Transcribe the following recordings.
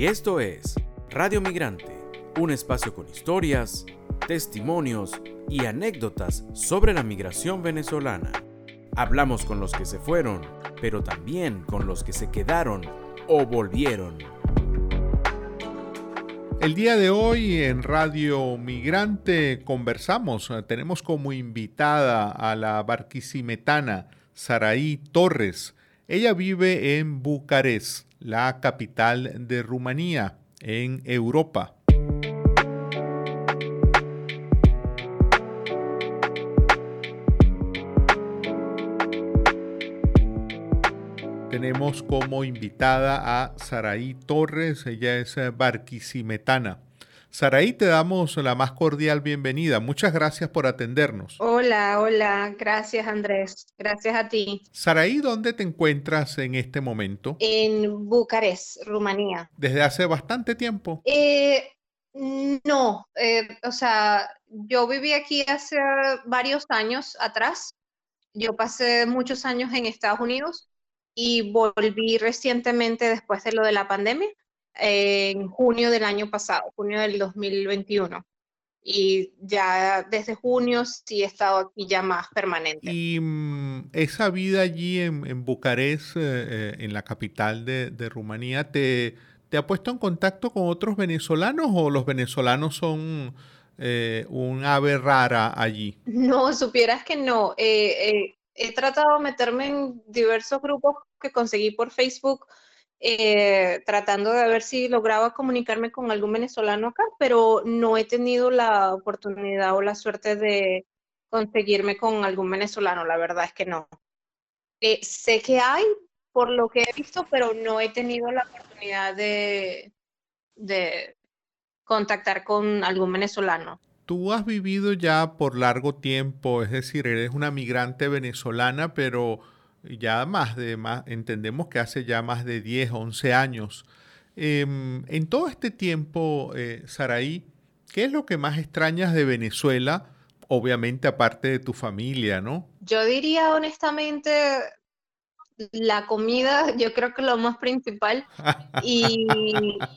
Y esto es Radio Migrante, un espacio con historias, testimonios y anécdotas sobre la migración venezolana. Hablamos con los que se fueron, pero también con los que se quedaron o volvieron. El día de hoy en Radio Migrante conversamos, tenemos como invitada a la barquisimetana Saraí Torres. Ella vive en Bucarest, la capital de Rumanía, en Europa. Tenemos como invitada a Saraí Torres, ella es barquisimetana. Saraí, te damos la más cordial bienvenida. Muchas gracias por atendernos. Hola, hola, gracias Andrés, gracias a ti. Saraí, ¿dónde te encuentras en este momento? En Bucarest, Rumanía. ¿Desde hace bastante tiempo? Eh, no, eh, o sea, yo viví aquí hace varios años atrás. Yo pasé muchos años en Estados Unidos y volví recientemente después de lo de la pandemia, en junio del año pasado, junio del 2021. Y ya desde junio sí he estado aquí ya más permanente. ¿Y mm, esa vida allí en, Bucarest, eh, eh, en la capital de, Rumanía, te, te, ha puesto en contacto con otros venezolanos o los venezolanos son eh, un ave rara allí? No, supieras que no he tratado de meterme en diversos grupos que conseguí por Facebook, eh, tratando de ver si lograba comunicarme con algún venezolano acá, pero no he tenido la oportunidad o la suerte de conseguirme con algún venezolano, la verdad es que no. Eh, sé que hay, por lo que he visto, pero no he tenido la oportunidad de, de contactar con algún venezolano tú has vivido ya por largo tiempo, es decir, eres una migrante venezolana, pero ya más de más, entendemos que hace ya más de 10, 11 años. Em, en todo este tiempo, eh, Saraí, ¿qué es lo que más extrañas de Venezuela? Obviamente aparte de tu familia, ¿no? Yo diría honestamente la comida, yo creo que lo más principal. Y,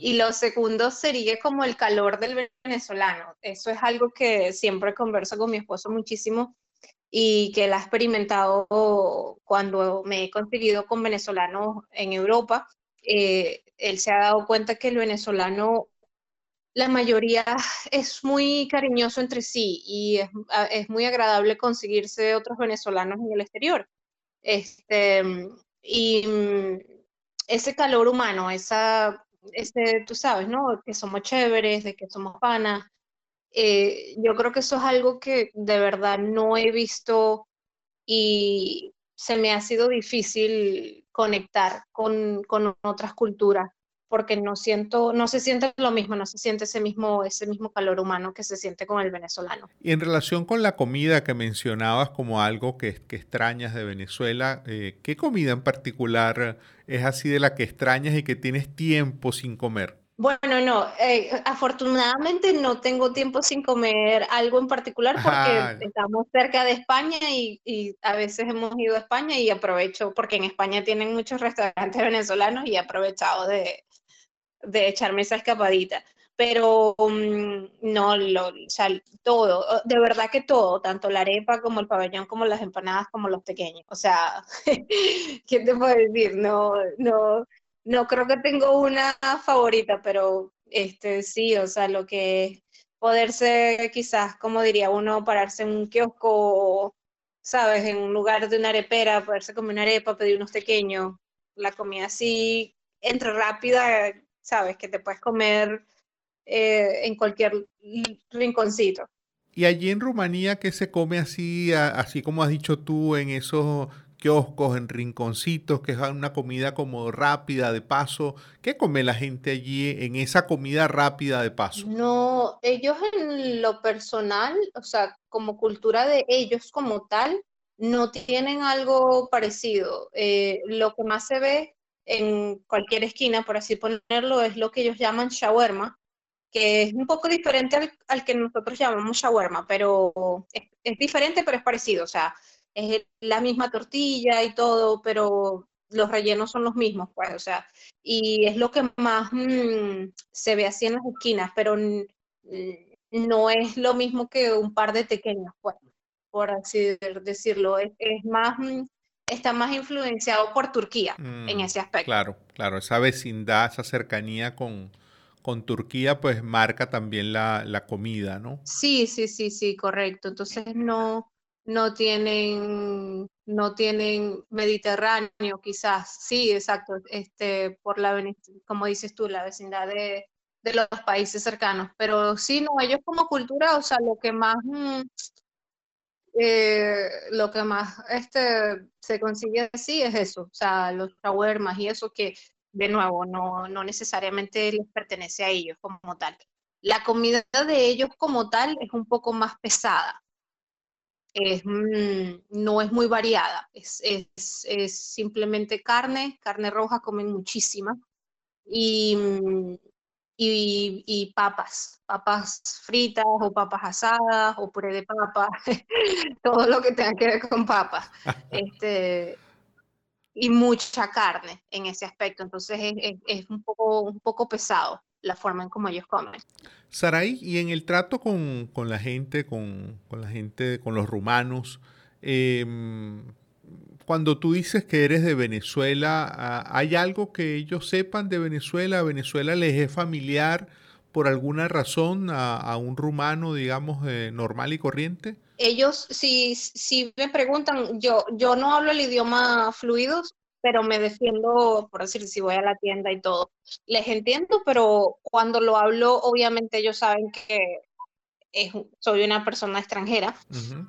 y, lo segundo sería como el calor del venezolano. Eso es algo que siempre converso con mi esposo muchísimo y que él ha experimentado cuando me he conseguido con venezolanos en Europa. Eh, él se ha dado cuenta que el venezolano, la mayoría es muy cariñoso entre sí y es, es muy agradable conseguirse otros venezolanos en el exterior. Este, y mm, ese calor humano, esa, ese, tú sabes, ¿no? Que somos chéveres, de que somos panas. Eh, yo creo que eso es algo que de verdad no he visto y se me ha sido difícil conectar con, con otras culturas porque no siento, no se siente lo mismo, no se siente ese mismo, ese mismo calor humano que se siente con el venezolano. Y en relación con la comida que mencionabas como algo que, que extrañas de Venezuela, eh, ¿qué comida en particular es así de la que extrañas y que tienes tiempo sin comer? Bueno, no, eh, afortunadamente no tengo tiempo sin comer algo en particular porque estamos cerca de España y, y, a veces hemos ido a España y aprovecho, porque en España tienen muchos restaurantes venezolanos y he aprovechado de, de echarme esa escapadita. Pero mm, no, lo, o sea, todo, de verdad que todo, tanto la arepa como el pabellón, como las empanadas, como los pequeños. O sea, ¿qué te puedo decir? No, no, no creo que tengo una favorita, pero este sí, o sea, lo que poderse quizás, como diría uno, pararse en un kiosco, sabes, en un lugar de una arepera, poderse comer una arepa, pedir unos pequeños, la comida así, entre rápida, sabes, que te puedes comer eh, en cualquier rinconcito. Y allí en Rumanía, ¿qué se come así, así como has dicho tú, en esos kioscos, en rinconcitos, que es una comida como rápida de paso? ¿Qué come la gente allí en esa comida rápida de paso? No, ellos en lo personal, o sea, como cultura de ellos como tal, no tienen algo parecido. Eh, lo que más se ve en cualquier esquina, por así ponerlo, es lo que ellos llaman shawarma, que es un poco diferente al, que nosotros llamamos shawarma, pero es, diferente, pero es parecido, o sea, es la misma tortilla y todo, pero los rellenos son los mismos, pues, o sea, y es lo que más mm, se ve así en las esquinas, pero no es lo mismo que un par de pequeños, pues, por así decirlo, es, más, mm, está más influenciado por Turquía en mm, ese aspecto. Claro, claro, esa vecindad, esa cercanía con, con Turquía, pues marca también la, la comida, ¿no? Sí, sí, sí, sí, correcto. Entonces no, no tienen, no tienen Mediterráneo, quizás, sí, exacto, este, por la, como dices tú, la vecindad de, los países cercanos, pero sí, no, ellos como cultura, o sea, lo que más, mm, eh, lo que más este, se consigue así es eso, o sea, los shawarmas y eso que, de nuevo, no, no necesariamente les pertenece a ellos como tal. La comida de ellos como tal es un poco más pesada, es, mm, no es muy variada, es, es, es, simplemente carne, carne roja comen muchísima y, mm, y, y, papas, papas fritas o papas asadas o puré de papa, todo lo que tenga que ver con papas. este, y mucha carne en ese aspecto, entonces es, es, un, poco, un poco pesado la forma en cómo ellos comen. Saray, y en el trato con, la gente, con, la gente, con los rumanos, em, cuando tú dices que eres de Venezuela, ¿hay algo que ellos sepan de Venezuela? ¿Venezuela les es familiar por alguna razón a, un rumano, digamos, eh, normal y corriente? Ellos, si, si me preguntan, yo, yo no hablo el idioma fluidos, pero me defiendo, por decir, si voy a la tienda y todo. Les entiendo, pero cuando lo hablo, obviamente ellos saben que es, soy una persona extranjera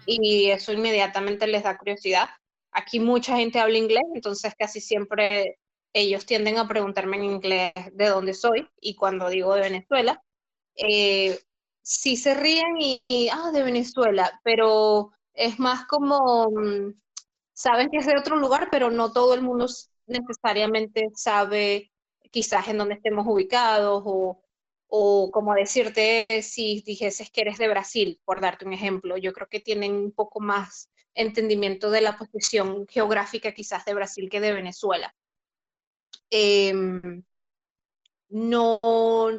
y eso inmediatamente les da curiosidad. Aquí mucha gente habla inglés, entonces casi siempre ellos tienden a preguntarme en inglés de dónde soy y cuando digo de Venezuela, eh, sí se ríen y, y, ah, de Venezuela, pero es más como, mm, saben que es de otro lugar, pero no todo el mundo necesariamente sabe quizás en dónde estemos ubicados o, o como decirte si dijeses que eres de Brasil, por darte un ejemplo. Yo creo que tienen un poco más entendimiento de la posición geográfica quizás de Brasil que de Venezuela. Em, no,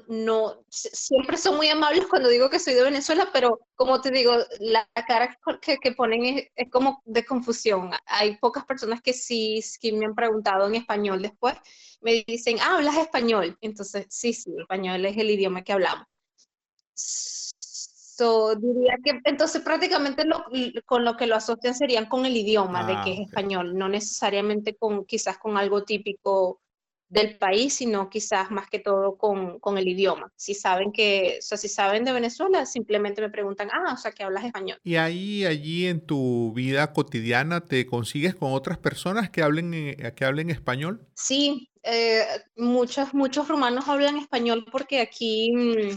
no, siempre son muy amables cuando digo que soy de Venezuela, pero como te digo, la cara que, que ponen es, como de confusión. Hay pocas personas que sí, que me han preguntado en español después, me dicen, ah, hablas español. Entonces, sí, sí, el español es el idioma que hablamos. So, diría que entonces prácticamente con lo que lo asocian serían con el idioma de que es ah, español, no necesariamente con quizás con algo típico del país, sino quizás más que todo con, con, el idioma. Si saben que, o sea, si saben de Venezuela, simplemente me preguntan, ah, o sea, que hablas español. Y ahí, allí en tu vida cotidiana, ¿te consigues con otras personas que hablen, eh, que hablen español? Sí, eh, muchos, muchos rumanos hablan español porque aquí, mm,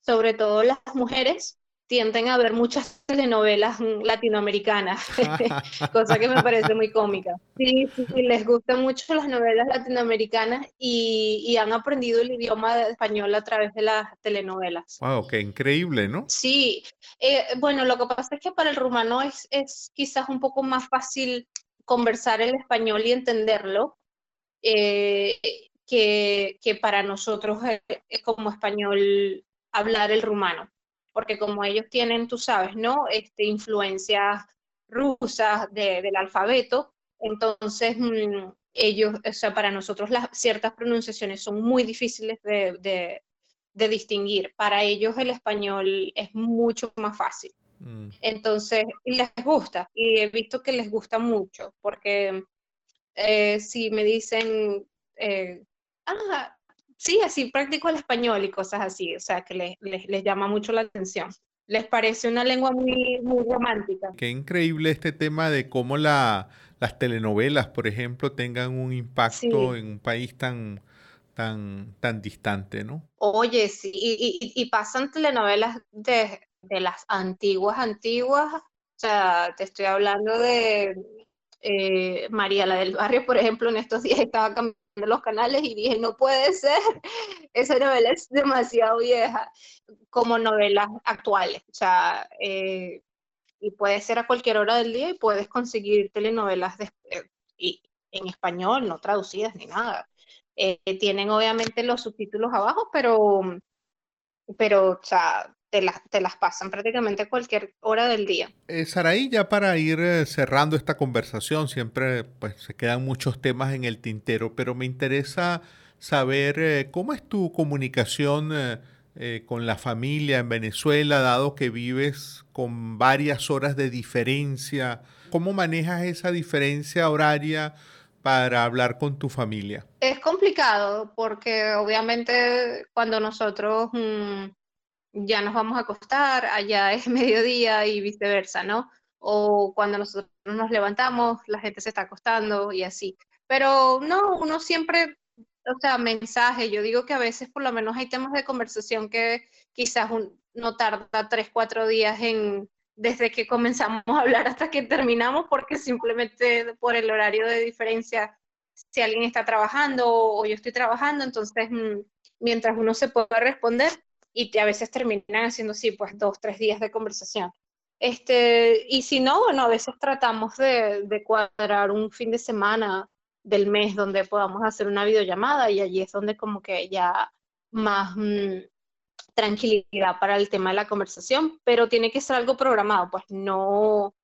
sobre todo las mujeres, tienden a ver muchas telenovelas latinoamericanas, cosa que me parece muy cómica. Sí, sí, les gustan mucho las novelas latinoamericanas y, han aprendido el idioma español a través de las telenovelas. ¡Wow! ¡Qué increíble, ¿no? Sí, eh, bueno, lo que pasa es que para el rumano es, es quizás un poco más fácil conversar el español y entenderlo. Eh, que, que, para nosotros eh, como español hablar el rumano porque como ellos tienen, tú sabes, ¿no? Este, influencias rusas del alfabeto, entonces mm, ellos, o sea, para nosotros las ciertas pronunciaciones son muy difíciles de, distinguir. Para ellos el español es mucho más fácil. Mm. Entonces, les gusta, y he visto que les gusta mucho, porque eh, si me dicen, eh, ah, sí, así practico el español y cosas así, o sea, que les, les, llama mucho la atención. Les parece una lengua muy, muy romántica. Qué increíble este tema de cómo la, las telenovelas, por ejemplo, tengan un impacto en un país tan, tan, tan distante, ¿no? Oye, sí, y, y, pasan telenovelas de, de, las antiguas, antiguas, o sea, te estoy hablando de eh, María la del Barrio, por ejemplo, en estos días estaba cambiando los canales y dije, no puede ser, esa novela es demasiado vieja como novelas actuales. O sea, eh, y puede ser a cualquier hora del día y puedes conseguir telenovelas de, y en español, no traducidas ni nada. Eh, tienen obviamente los subtítulos abajo, pero, pero o sea, te las, te las pasan prácticamente cualquier hora del día. Eh, Saraí, ya para ir eh, cerrando esta conversación, siempre pues, se quedan muchos temas en el tintero, pero me interesa saber eh, cómo es tu comunicación con la familia en Venezuela, dado que vives con varias horas de diferencia. ¿Cómo manejas esa diferencia horaria para hablar con tu familia? Es complicado porque obviamente cuando nosotros... Mm, ya nos vamos a acostar, allá es mediodía y viceversa, ¿no? O cuando nosotros nos levantamos, la gente se está acostando y así. Pero no, uno siempre, o sea, mensaje, yo digo que a veces por lo menos hay temas de conversación que quizás no tarda tres, cuatro días en, desde que comenzamos a hablar hasta que terminamos, porque simplemente por el horario de diferencia, si alguien está trabajando o yo estoy trabajando, entonces mm, mientras uno se puede responder, y a veces terminan haciendo así, pues dos, tres días de conversación. Este, y si no, bueno, a veces tratamos de, de cuadrar un fin de semana del mes donde podamos hacer una videollamada y allí es donde como que ya más mm, tranquilidad para el tema de la conversación, pero tiene que ser algo programado, pues no,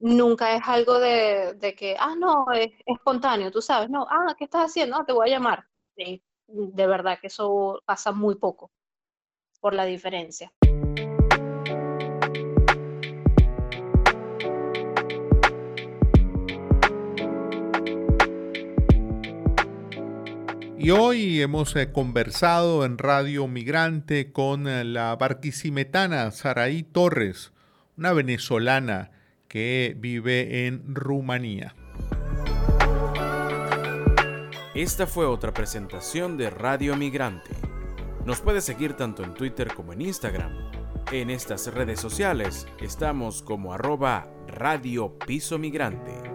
nunca es algo de, de que, ah, no, es, espontáneo, tú sabes, no, ah, ¿qué estás haciendo? Ah, te voy a llamar. de verdad que eso pasa muy poco por la diferencia. Y hoy hemos eh, conversado en Radio Migrante con eh, la barquisimetana Saraí Torres, una venezolana que vive en Rumanía. Esta fue otra presentación de Radio Migrante. Nos puede seguir tanto en Twitter como en Instagram. En estas redes sociales estamos como arroba Radio Piso Migrante.